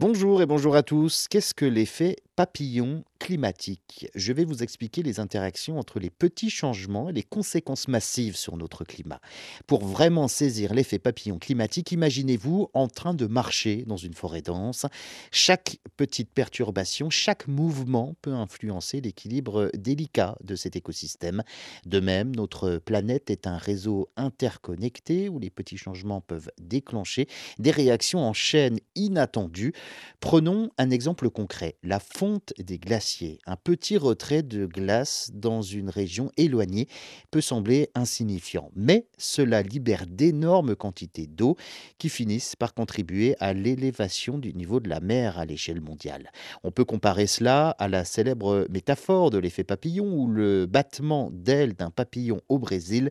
Bonjour et bonjour à tous. Qu'est-ce que l'effet papillon climatique? Je vais vous expliquer les interactions entre les petits changements et les conséquences massives sur notre climat. Pour vraiment saisir l'effet papillon climatique, imaginez-vous en train de marcher dans une forêt dense. Chaque petite perturbation, chaque mouvement peut influencer l'équilibre délicat de cet écosystème. De même, notre planète est un réseau interconnecté où les petits changements peuvent déclencher des réactions en chaîne inattendues Prenons un exemple concret, la fonte des glaciers. Un petit retrait de glace dans une région éloignée peut sembler insignifiant, mais cela libère d'énormes quantités d'eau qui finissent par contribuer à l'élévation du niveau de la mer à l'échelle mondiale. On peut comparer cela à la célèbre métaphore de l'effet papillon où le battement d'ailes d'un papillon au Brésil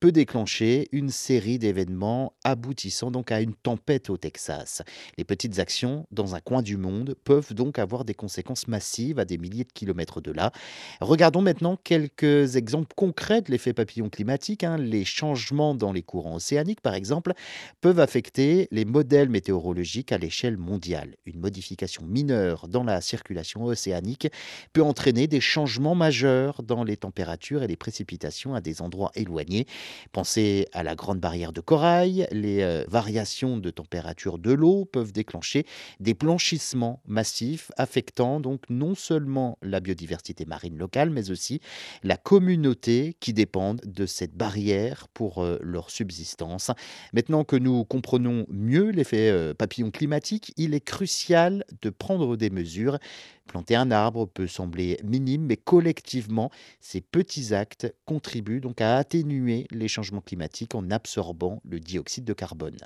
peut déclencher une série d'événements aboutissant donc à une tempête au Texas. Les petites actions dans un coin du monde peuvent donc avoir des conséquences massives à des milliers de kilomètres de là. Regardons maintenant quelques exemples concrets de l'effet papillon climatique. hein. Les changements dans les courants océaniques, par exemple, peuvent affecter les modèles météorologiques à l'échelle mondiale. Une modification mineure dans la circulation océanique peut entraîner des changements majeurs dans les températures et les précipitations à des endroits éloignés. Pensez à la grande barrière de corail, les euh, variations de température de l'eau peuvent déclencher des blanchissements massifs affectant donc non seulement la biodiversité marine locale, mais aussi la communauté qui dépendent de cette barrière pour euh, leur subsistance. Maintenant que nous comprenons mieux l'effet euh, papillon climatique, il est crucial de prendre des mesures. Planter un arbre peut sembler minime, mais collectivement, ces petits actes contribuent donc à atténuer les changements climatiques en absorbant le dioxyde de carbone.